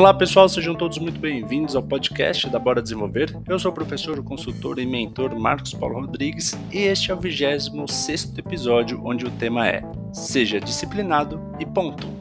Olá pessoal, sejam todos muito bem-vindos ao podcast da Bora Desenvolver. Eu sou o professor, consultor e mentor Marcos Paulo Rodrigues e este é o 26 episódio onde o tema é Seja disciplinado e ponto.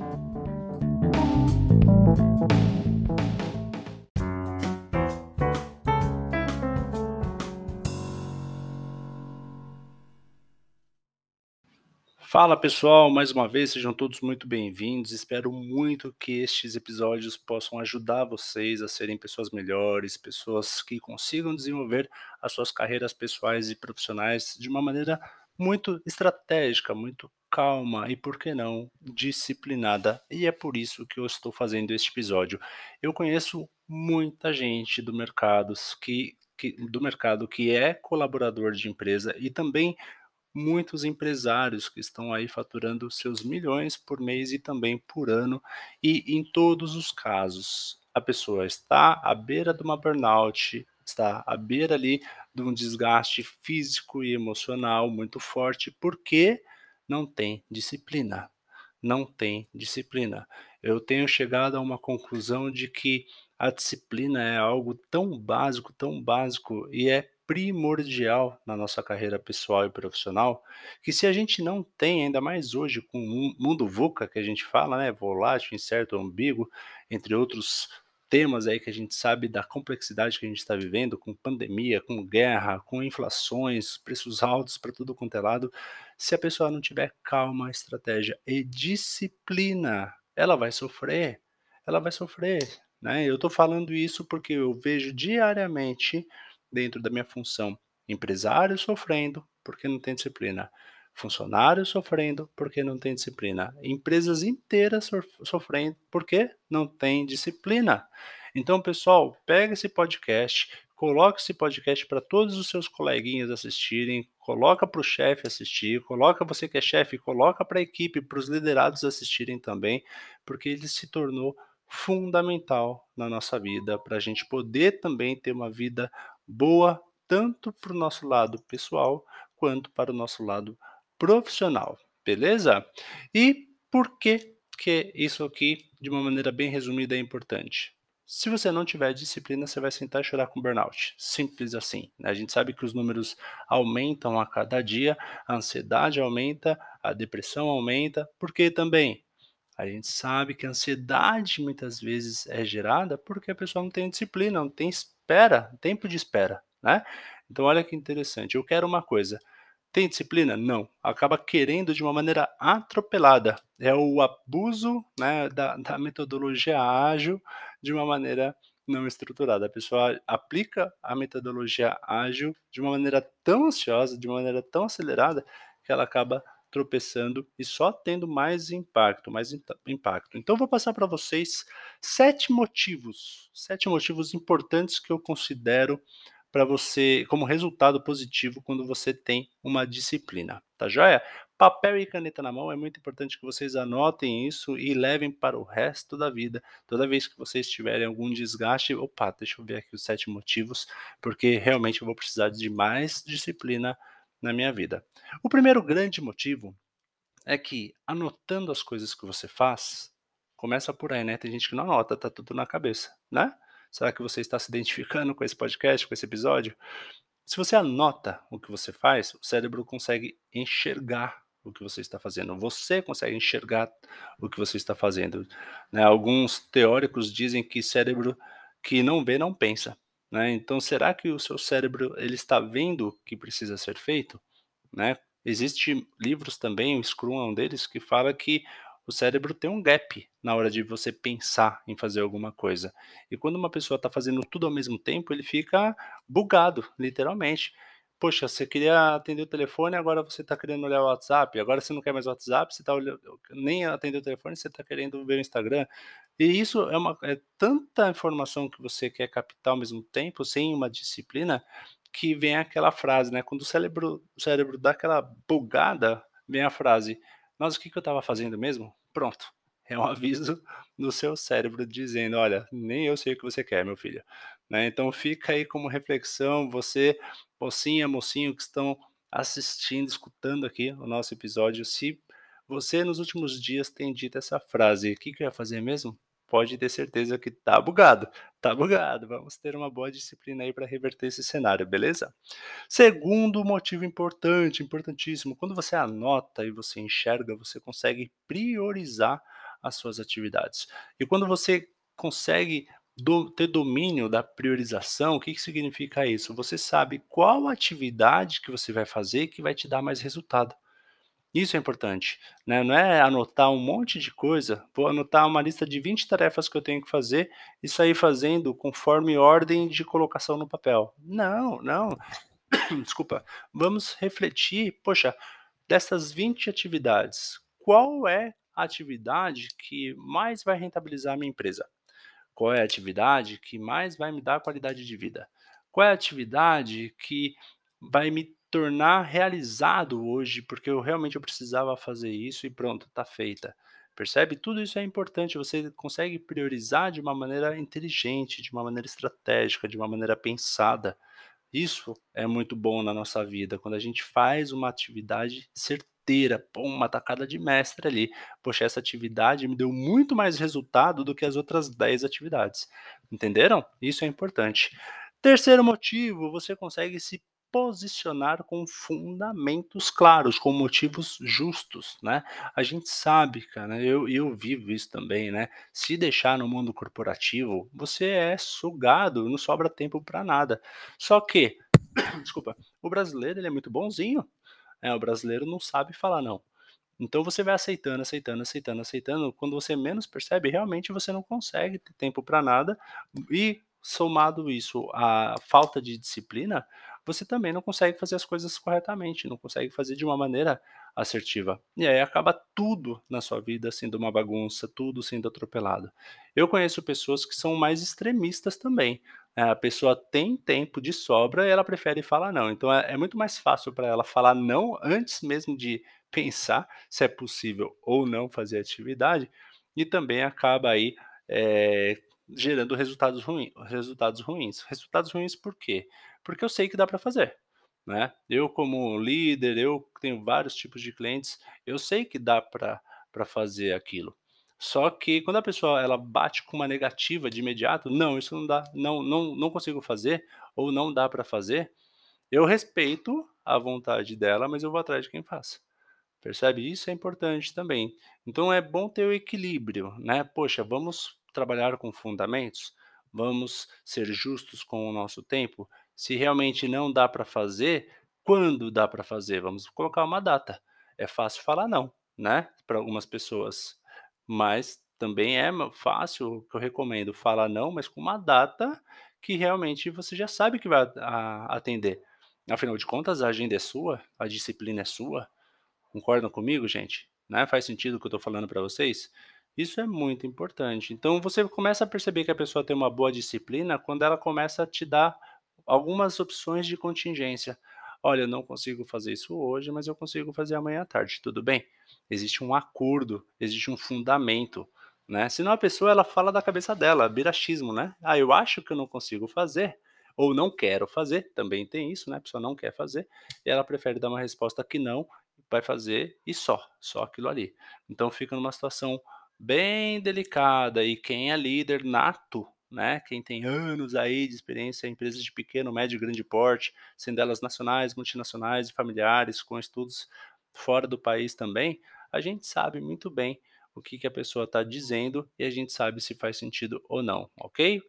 Fala pessoal, mais uma vez sejam todos muito bem-vindos. Espero muito que estes episódios possam ajudar vocês a serem pessoas melhores, pessoas que consigam desenvolver as suas carreiras pessoais e profissionais de uma maneira muito estratégica, muito calma e, por que não, disciplinada. E é por isso que eu estou fazendo este episódio. Eu conheço muita gente do mercado que, que do mercado que é colaborador de empresa e também muitos empresários que estão aí faturando seus milhões por mês e também por ano, e em todos os casos, a pessoa está à beira de uma burnout, está à beira ali de um desgaste físico e emocional muito forte, porque não tem disciplina. Não tem disciplina. Eu tenho chegado a uma conclusão de que a disciplina é algo tão básico, tão básico e é primordial na nossa carreira pessoal e profissional, que se a gente não tem, ainda mais hoje com o mundo VUCA que a gente fala, né, volátil, incerto, ambíguo, entre outros temas aí que a gente sabe da complexidade que a gente está vivendo, com pandemia, com guerra, com inflações, preços altos para tudo quanto é lado, se a pessoa não tiver calma, estratégia e disciplina, ela vai sofrer, ela vai sofrer, né? Eu estou falando isso porque eu vejo diariamente dentro da minha função. Empresário sofrendo porque não tem disciplina. Funcionário sofrendo porque não tem disciplina. Empresas inteiras sofrendo porque não tem disciplina. Então, pessoal, pega esse podcast, coloca esse podcast para todos os seus coleguinhas assistirem, coloca para o chefe assistir, coloca você que é chefe, coloca para a equipe, para os liderados assistirem também, porque ele se tornou fundamental na nossa vida para a gente poder também ter uma vida boa tanto para o nosso lado pessoal quanto para o nosso lado profissional, beleza? E por que que isso aqui, de uma maneira bem resumida, é importante? Se você não tiver disciplina, você vai sentar e chorar com burnout. Simples assim. Né? A gente sabe que os números aumentam a cada dia, a ansiedade aumenta, a depressão aumenta, porque também a gente sabe que a ansiedade muitas vezes é gerada porque a pessoa não tem disciplina, não tem espera, tempo de espera, né? Então olha que interessante, eu quero uma coisa, tem disciplina? Não. Acaba querendo de uma maneira atropelada. É o abuso né, da, da metodologia ágil de uma maneira não estruturada. A pessoa aplica a metodologia ágil de uma maneira tão ansiosa, de uma maneira tão acelerada, que ela acaba tropeçando e só tendo mais impacto, mais impacto. Então vou passar para vocês sete motivos, sete motivos importantes que eu considero para você como resultado positivo quando você tem uma disciplina, tá joia? Papel e caneta na mão, é muito importante que vocês anotem isso e levem para o resto da vida. Toda vez que vocês tiverem algum desgaste, opa, deixa eu ver aqui os sete motivos, porque realmente eu vou precisar de mais disciplina na minha vida. O primeiro grande motivo é que anotando as coisas que você faz, começa por aí, né? Tem gente que não anota, tá tudo na cabeça, né? Será que você está se identificando com esse podcast, com esse episódio? Se você anota o que você faz, o cérebro consegue enxergar o que você está fazendo. Você consegue enxergar o que você está fazendo. Né? Alguns teóricos dizem que cérebro que não vê não pensa. Né? Então, será que o seu cérebro ele está vendo o que precisa ser feito? Né? Existem livros também, o Scrum é um deles, que fala que o cérebro tem um gap na hora de você pensar em fazer alguma coisa. E quando uma pessoa está fazendo tudo ao mesmo tempo, ele fica bugado, literalmente. Poxa, você queria atender o telefone, agora você está querendo olhar o WhatsApp, agora você não quer mais o WhatsApp, você está nem atender o telefone, você está querendo ver o Instagram. E isso é, uma, é tanta informação que você quer captar ao mesmo tempo, sem uma disciplina, que vem aquela frase, né? Quando o cérebro, o cérebro dá aquela bugada, vem a frase: Nossa, o que, que eu estava fazendo mesmo? Pronto. É um aviso no seu cérebro dizendo: Olha, nem eu sei o que você quer, meu filho. Né? Então fica aí como reflexão, você, mocinha, mocinho que estão assistindo, escutando aqui o nosso episódio, se você nos últimos dias tem dito essa frase, o que, que eu ia fazer mesmo? pode ter certeza que tá bugado, tá bugado. Vamos ter uma boa disciplina aí para reverter esse cenário, beleza? Segundo motivo importante, importantíssimo, quando você anota e você enxerga, você consegue priorizar as suas atividades. E quando você consegue do, ter domínio da priorização, o que, que significa isso? Você sabe qual atividade que você vai fazer que vai te dar mais resultado. Isso é importante, né? Não é anotar um monte de coisa, vou anotar uma lista de 20 tarefas que eu tenho que fazer e sair fazendo conforme ordem de colocação no papel. Não, não. Desculpa. Vamos refletir, poxa, dessas 20 atividades, qual é a atividade que mais vai rentabilizar a minha empresa? Qual é a atividade que mais vai me dar qualidade de vida? Qual é a atividade que vai me tornar realizado hoje, porque eu realmente eu precisava fazer isso e pronto, está feita. Percebe? Tudo isso é importante, você consegue priorizar de uma maneira inteligente, de uma maneira estratégica, de uma maneira pensada. Isso é muito bom na nossa vida, quando a gente faz uma atividade certeira, uma tacada de mestre ali. Poxa, essa atividade me deu muito mais resultado do que as outras 10 atividades. Entenderam? Isso é importante. Terceiro motivo, você consegue se posicionar com fundamentos claros, com motivos justos, né? A gente sabe, cara, eu, eu vivo isso também, né? Se deixar no mundo corporativo, você é sugado, não sobra tempo para nada. Só que, desculpa, o brasileiro ele é muito bonzinho, né? O brasileiro não sabe falar não. Então você vai aceitando, aceitando, aceitando, aceitando. Quando você menos percebe, realmente você não consegue ter tempo para nada. E somado isso à falta de disciplina, você também não consegue fazer as coisas corretamente, não consegue fazer de uma maneira assertiva. E aí acaba tudo na sua vida sendo uma bagunça, tudo sendo atropelado. Eu conheço pessoas que são mais extremistas também. A pessoa tem tempo de sobra e ela prefere falar não. Então é, é muito mais fácil para ela falar não antes mesmo de pensar se é possível ou não fazer atividade e também acaba aí é, gerando resultados, ruim, resultados ruins. Resultados ruins por quê? Porque eu sei que dá para fazer. Né? Eu, como líder, eu tenho vários tipos de clientes, eu sei que dá para fazer aquilo. Só que quando a pessoa ela bate com uma negativa de imediato, não, isso não dá, não, não, não consigo fazer, ou não dá para fazer, eu respeito a vontade dela, mas eu vou atrás de quem faça. Percebe? Isso é importante também. Então é bom ter o equilíbrio, né? Poxa, vamos trabalhar com fundamentos, vamos ser justos com o nosso tempo. Se realmente não dá para fazer, quando dá para fazer? Vamos colocar uma data. É fácil falar não, né? Para algumas pessoas, mas também é fácil, que eu recomendo, falar não, mas com uma data que realmente você já sabe que vai atender. Afinal de contas, a agenda é sua, a disciplina é sua. Concordam comigo, gente? Né? Faz sentido o que eu estou falando para vocês? Isso é muito importante. Então você começa a perceber que a pessoa tem uma boa disciplina quando ela começa a te dar algumas opções de contingência. Olha, eu não consigo fazer isso hoje, mas eu consigo fazer amanhã à tarde, tudo bem? Existe um acordo, existe um fundamento, né? Senão a pessoa ela fala da cabeça dela, birachismo, né? Ah, eu acho que eu não consigo fazer, ou não quero fazer, também tem isso, né? A pessoa não quer fazer, e ela prefere dar uma resposta que não, vai fazer e só, só aquilo ali. Então fica numa situação bem delicada e quem é líder nato, né, quem tem anos aí de experiência em empresas de pequeno, médio e grande porte, sendo elas nacionais, multinacionais e familiares, com estudos fora do país também, a gente sabe muito bem o que, que a pessoa está dizendo e a gente sabe se faz sentido ou não, ok?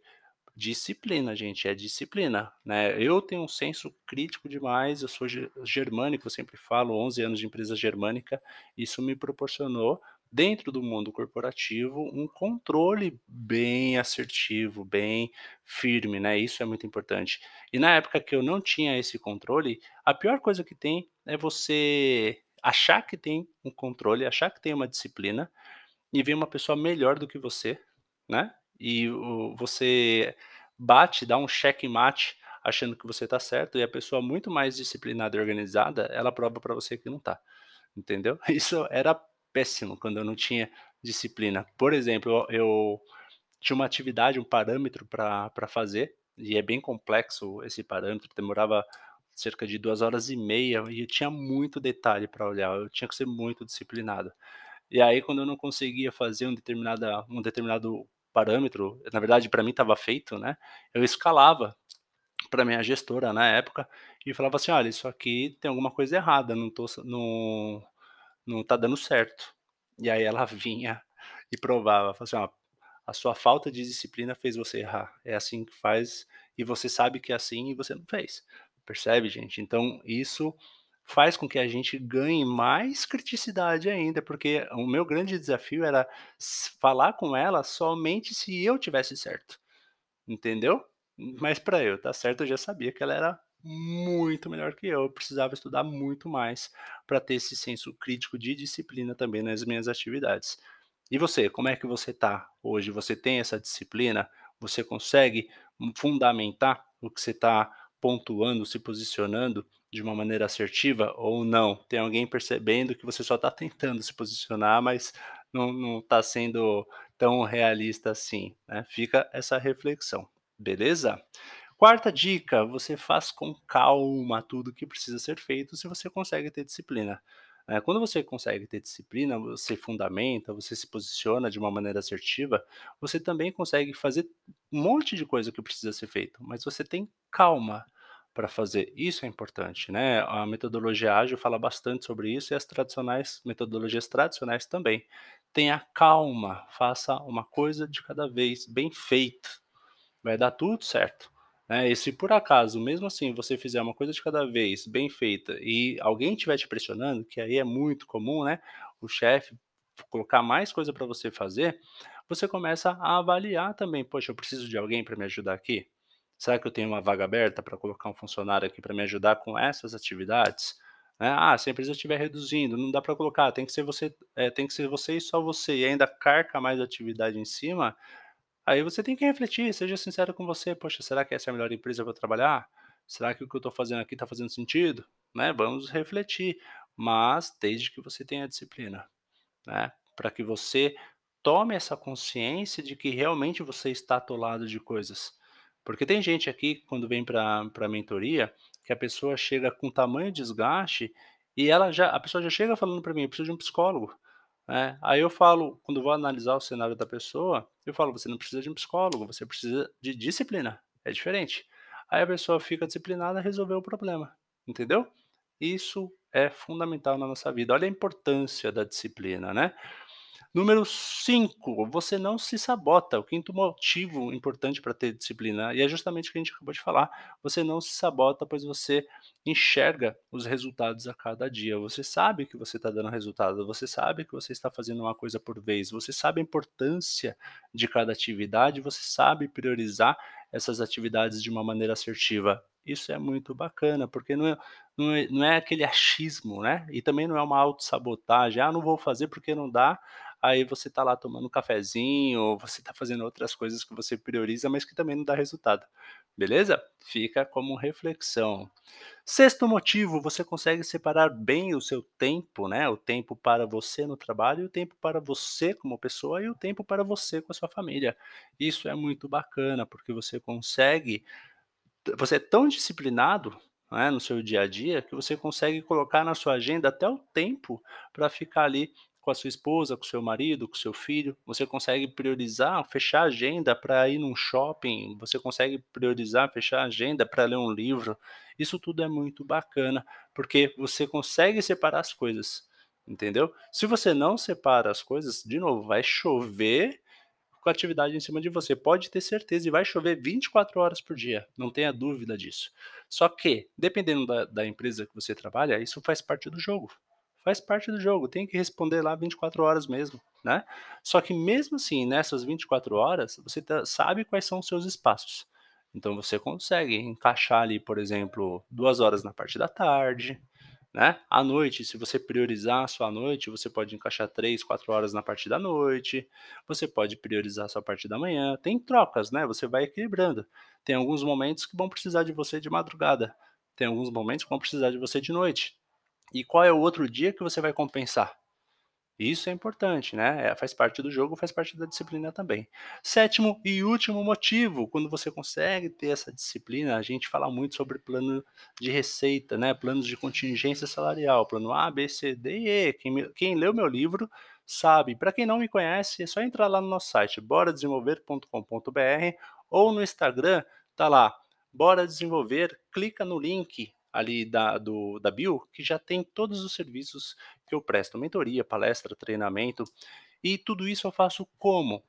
Disciplina, gente, é disciplina, né? Eu tenho um senso crítico demais, eu sou germânico, sempre falo, 11 anos de empresa germânica, isso me proporcionou dentro do mundo corporativo, um controle bem assertivo, bem firme, né? Isso é muito importante. E na época que eu não tinha esse controle, a pior coisa que tem é você achar que tem um controle, achar que tem uma disciplina e ver uma pessoa melhor do que você, né? E você bate, dá um cheque mate achando que você está certo e a pessoa muito mais disciplinada e organizada, ela prova para você que não está. Entendeu? Isso era péssimo quando eu não tinha disciplina. Por exemplo, eu, tinha uma atividade, um parâmetro para fazer, e é bem complexo esse parâmetro, demorava cerca de duas horas e meia, e eu tinha muito detalhe para olhar, eu tinha que ser muito disciplinado. E aí, quando eu não conseguia fazer um, determinada, um determinado parâmetro, na verdade para mim estava feito, né, eu escalava para minha gestora na época e falava assim: "Olha, isso aqui tem alguma coisa errada, não tô não não tá dando certo". E aí ela vinha e provava, assim: "Ó, a sua falta de disciplina fez você errar, é assim que faz e você sabe que é assim e você não fez". Percebe, gente? Então isso faz com que a gente ganhe mais criticidade ainda, porque o meu grande desafio era falar com ela somente se eu tivesse certo, entendeu? Mas para eu estar certo, eu já sabia que ela era muito melhor que eu, eu precisava estudar muito mais para ter esse senso crítico de disciplina também nas minhas atividades. E você, como é que você está hoje? Você tem essa disciplina? Você consegue fundamentar o que você está pontuando, se posicionando de uma maneira assertiva ou não? Tem alguém percebendo que você só está tentando se posicionar, mas não está sendo tão realista assim, né? Fica essa reflexão, beleza? Quarta dica, você faz com calma tudo que precisa ser feito se você consegue ter disciplina. É, quando você consegue ter disciplina, você fundamenta, você se posiciona de uma maneira assertiva, você também consegue fazer um monte de coisa que precisa ser feito, mas você tem calma para fazer. Isso é importante, né? A metodologia ágil fala bastante sobre isso e as tradicionais, metodologias tradicionais também. Tenha calma, faça uma coisa de cada vez, bem feito. Vai dar tudo certo. Né? E se por acaso, mesmo assim, você fizer uma coisa de cada vez, bem feita, e alguém estiver te pressionando, que aí é muito comum, né? O chefe colocar mais coisa para você fazer, você começa a avaliar também, poxa, eu preciso de alguém para me ajudar aqui? Será que eu tenho uma vaga aberta para colocar um funcionário aqui para me ajudar com essas atividades? Né? Ah, se a empresa estiver reduzindo, não dá para colocar, tem que ser você, é, tem que ser você e só você, e ainda carca mais atividade em cima. Aí você tem que refletir, seja sincero com você, poxa, será que essa é a melhor empresa para trabalhar? Será que o que eu estou fazendo aqui está fazendo sentido? Né? Vamos refletir, mas desde que você tenha disciplina, né? Para que você tome essa consciência de que realmente você está atolado de coisas. Porque tem gente aqui, quando vem para a mentoria, que a pessoa chega com tamanho desgaste e ela já, a pessoa já chega falando para mim, eu preciso de um psicólogo. Né? Aí eu falo, quando vou analisar o cenário da pessoa, eu falo, você não precisa de um psicólogo, você precisa de disciplina. É diferente. Aí a pessoa fica disciplinada resolveu o problema. Entendeu? Isso é fundamental na nossa vida. Olha a importância da disciplina, né? Número 5, você não se sabota. O quinto motivo importante para ter disciplina, e é justamente o que a gente acabou de falar, você não se sabota, pois você enxerga os resultados a cada dia. Você sabe que você está dando resultado, você sabe que você está fazendo uma coisa por vez, você sabe a importância de cada atividade, você sabe priorizar essas atividades de uma maneira assertiva. Isso é muito bacana, porque não é, não é, não é aquele achismo, né? E também não é uma autossabotagem. Ah, não vou fazer porque não dá aí você está lá tomando um cafezinho, ou você está fazendo outras coisas que você prioriza, mas que também não dá resultado. Beleza? Fica como reflexão. Sexto motivo, você consegue separar bem o seu tempo, né? O tempo para você no trabalho, o tempo para você como pessoa e o tempo para você com a sua família. Isso é muito bacana, porque você consegue você é tão disciplinado né, no seu dia a dia que você consegue colocar na sua agenda até o tempo para ficar ali com a sua esposa, com o seu marido, com o seu filho, você consegue priorizar, fechar a agenda para ir num shopping, você consegue priorizar, fechar a agenda para ler um livro. Isso tudo é muito bacana, porque você consegue separar as coisas, entendeu? Se você não separa as coisas, de novo, vai chover com a atividade em cima de você. Pode ter certeza, e vai chover 24 horas por dia, não tenha dúvida disso. Só que, dependendo da, da empresa que você trabalha, isso faz parte do jogo faz parte do jogo, tem que responder lá 24 horas mesmo, né? Só que mesmo assim, nessas 24 horas, você tá, sabe quais são os seus espaços. Então você consegue encaixar ali, por exemplo, duas horas na parte da tarde, né? À noite, se você priorizar a sua noite, você pode encaixar três, quatro horas na parte da noite, você pode priorizar a sua parte da manhã. Tem trocas, né? Você vai equilibrando. Tem alguns momentos que vão precisar de você de madrugada, tem alguns momentos que vão precisar de você de noite. E qual é o outro dia que você vai compensar? Isso é importante, né, eh, faz parte do jogo, faz parte da disciplina também. Sétimo e último motivo, quando você consegue ter essa disciplina, a gente fala muito sobre plano de receita, né, planos de contingência salarial, plano A, B, C, D e E. Quem quem leu meu livro sabe. Pra quem não me conhece, é só entrar lá no nosso site boradesenvolver.com.br ou no Instagram, tá lá, Bora Desenvolver, clica no link ali da do da bio, que já tem todos os serviços que eu presto, mentoria, palestra, treinamento, e tudo isso eu faço como?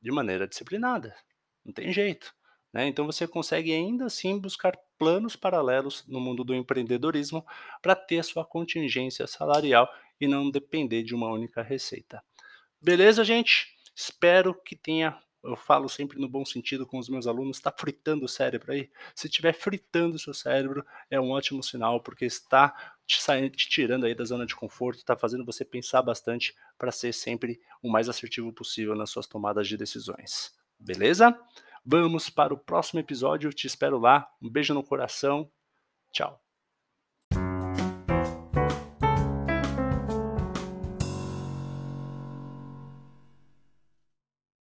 De maneira disciplinada, não tem jeito, né. Então você consegue ainda assim buscar planos paralelos no mundo do empreendedorismo, pra ter sua contingência salarial e não depender de uma única receita. Beleza gente? Espero que tenha eu falo sempre no bom sentido com os meus alunos, tá fritando o cérebro aí? Se estiver fritando o seu cérebro, é um ótimo sinal, porque está te sai te tirando aí da zona de conforto, tá fazendo você pensar bastante pra ser sempre o mais assertivo possível nas suas tomadas de decisões. Beleza? Vamos para o próximo episódio, te espero lá, um beijo no coração, tchau.